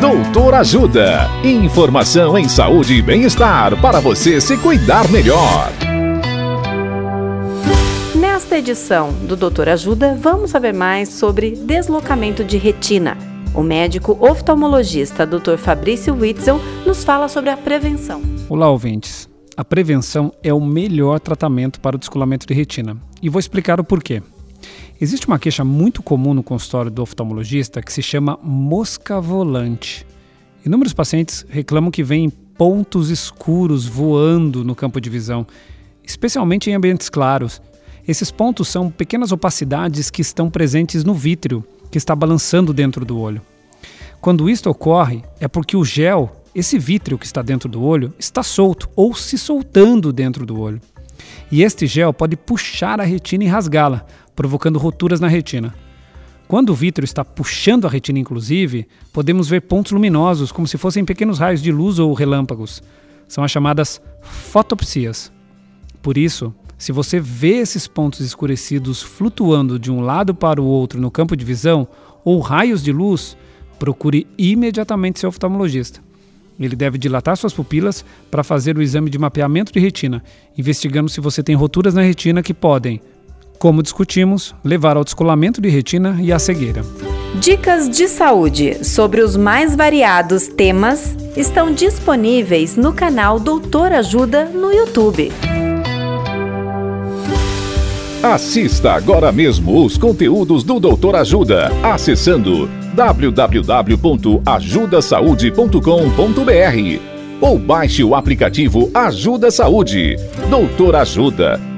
Doutor Ajuda. Informação em saúde e bem-estar para você se cuidar melhor. Nesta edição do Doutor Ajuda, vamos saber mais sobre deslocamento de retina. O médico oftalmologista Dr. Fabrício Witzel nos fala sobre a prevenção. Olá, ouvintes. A prevenção é o melhor tratamento para o descolamento de retina. E vou explicar o porquê. Existe uma queixa muito comum no consultório do oftalmologista que se chama mosca volante. Inúmeros pacientes reclamam que veem pontos escuros voando no campo de visão, especialmente em ambientes claros. Esses pontos são pequenas opacidades que estão presentes no vítreo, que está balançando dentro do olho. Quando isto ocorre, é porque o gel, esse vítreo que está dentro do olho, está solto ou se soltando dentro do olho. E este gel pode puxar a retina e rasgá-la, provocando roturas na retina. Quando o vítreo está puxando a retina, inclusive, podemos ver pontos luminosos, como se fossem pequenos raios de luz ou relâmpagos. São as chamadas fotopsias. Por isso, se você vê esses pontos escurecidos flutuando de um lado para o outro no campo de visão ou raios de luz, procure imediatamente seu oftalmologista. Ele deve dilatar suas pupilas para fazer o exame de mapeamento de retina, investigando se você tem roturas na retina que podem, como discutimos, levar ao descolamento de retina e à cegueira. Dicas de saúde sobre os mais variados temas estão disponíveis no canal Doutor Ajuda no YouTube. Assista agora mesmo os conteúdos do Doutor Ajuda acessando www.ajudasaude.com.br ou baixe o aplicativo Ajuda Saúde. Doutor Ajuda